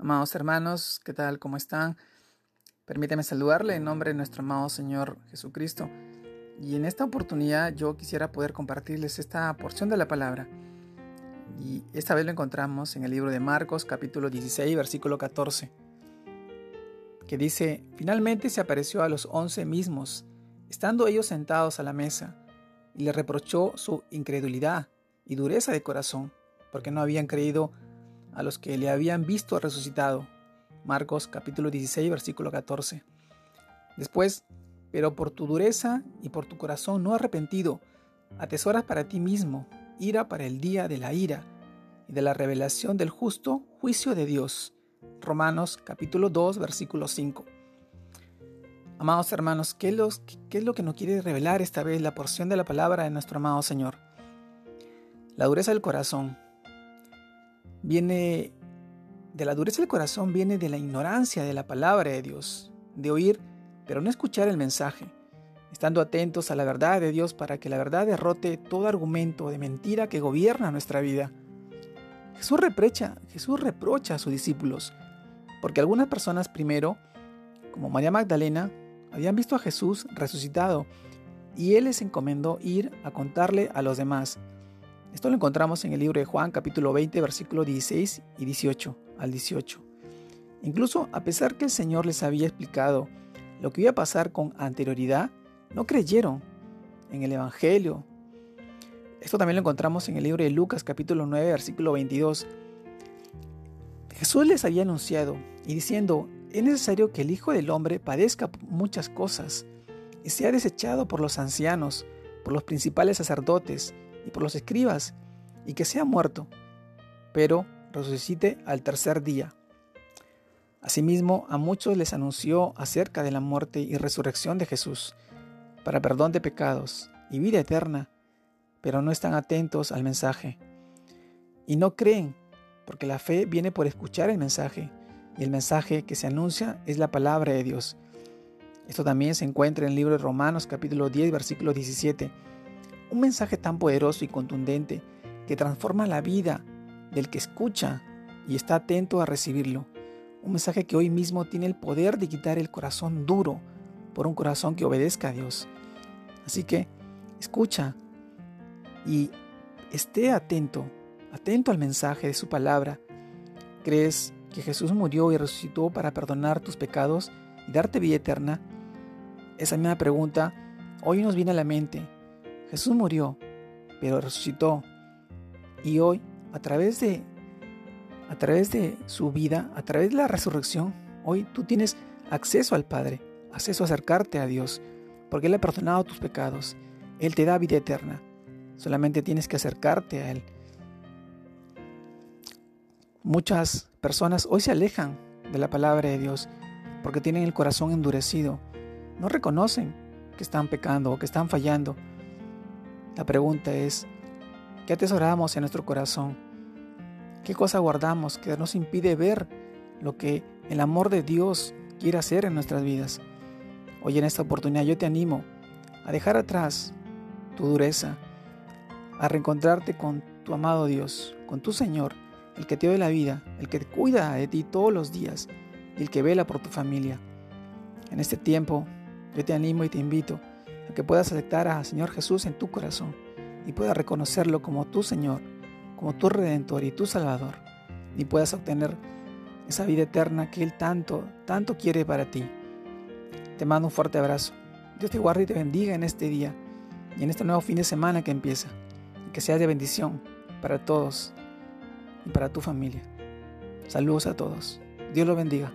Amados hermanos, ¿qué tal? ¿Cómo están? Permíteme saludarle en nombre de nuestro amado Señor Jesucristo. Y en esta oportunidad yo quisiera poder compartirles esta porción de la palabra. Y esta vez lo encontramos en el libro de Marcos capítulo 16 versículo 14. Que dice, finalmente se apareció a los once mismos, estando ellos sentados a la mesa, y le reprochó su incredulidad y dureza de corazón, porque no habían creído a los que le habían visto resucitado. Marcos capítulo 16 versículo 14. Después, pero por tu dureza y por tu corazón no arrepentido, atesoras para ti mismo ira para el día de la ira y de la revelación del justo juicio de Dios. Romanos capítulo 2 versículo 5. Amados hermanos, ¿qué es, ¿qué es lo que nos quiere revelar esta vez la porción de la palabra de nuestro amado Señor? La dureza del corazón viene de la dureza del corazón, viene de la ignorancia de la palabra de Dios, de oír, pero no escuchar el mensaje, estando atentos a la verdad de Dios para que la verdad derrote todo argumento de mentira que gobierna nuestra vida. Jesús reprocha, Jesús reprocha a sus discípulos, porque algunas personas primero, como María Magdalena, habían visto a Jesús resucitado, y él les encomendó ir a contarle a los demás. Esto lo encontramos en el libro de Juan capítulo 20 versículos 16 y 18 al 18. Incluso a pesar que el Señor les había explicado lo que iba a pasar con anterioridad, no creyeron en el Evangelio. Esto también lo encontramos en el libro de Lucas capítulo 9 versículo 22. Jesús les había anunciado y diciendo, es necesario que el Hijo del Hombre padezca muchas cosas y sea desechado por los ancianos, por los principales sacerdotes y por los escribas, y que sea muerto, pero resucite al tercer día. Asimismo, a muchos les anunció acerca de la muerte y resurrección de Jesús, para perdón de pecados y vida eterna, pero no están atentos al mensaje. Y no creen, porque la fe viene por escuchar el mensaje, y el mensaje que se anuncia es la palabra de Dios. Esto también se encuentra en el libro de Romanos capítulo 10, versículo 17 un mensaje tan poderoso y contundente que transforma la vida del que escucha y está atento a recibirlo. Un mensaje que hoy mismo tiene el poder de quitar el corazón duro por un corazón que obedezca a Dios. Así que escucha y esté atento, atento al mensaje de su palabra. ¿Crees que Jesús murió y resucitó para perdonar tus pecados y darte vida eterna? Esa misma pregunta hoy nos viene a la mente Jesús murió, pero resucitó. Y hoy, a través de a través de su vida, a través de la resurrección, hoy tú tienes acceso al Padre, acceso a acercarte a Dios, porque Él ha perdonado tus pecados. Él te da vida eterna. Solamente tienes que acercarte a Él. Muchas personas hoy se alejan de la palabra de Dios porque tienen el corazón endurecido. No reconocen que están pecando o que están fallando la pregunta es, ¿qué atesoramos en nuestro corazón? ¿Qué cosa guardamos que nos impide ver lo que el amor de Dios quiere hacer en nuestras vidas? Hoy en esta oportunidad yo te animo a dejar atrás tu dureza, a reencontrarte con tu amado Dios, con tu Señor, el que te dio la vida, el que cuida de ti todos los días el que vela por tu familia. En este tiempo yo te animo y te invito que puedas aceptar a Señor Jesús en tu corazón y puedas reconocerlo como tu Señor, como tu Redentor y tu Salvador, y puedas obtener esa vida eterna que Él tanto, tanto quiere para ti. Te mando un fuerte abrazo. Dios te guarde y te bendiga en este día y en este nuevo fin de semana que empieza, y que sea de bendición para todos y para tu familia. Saludos a todos. Dios los bendiga.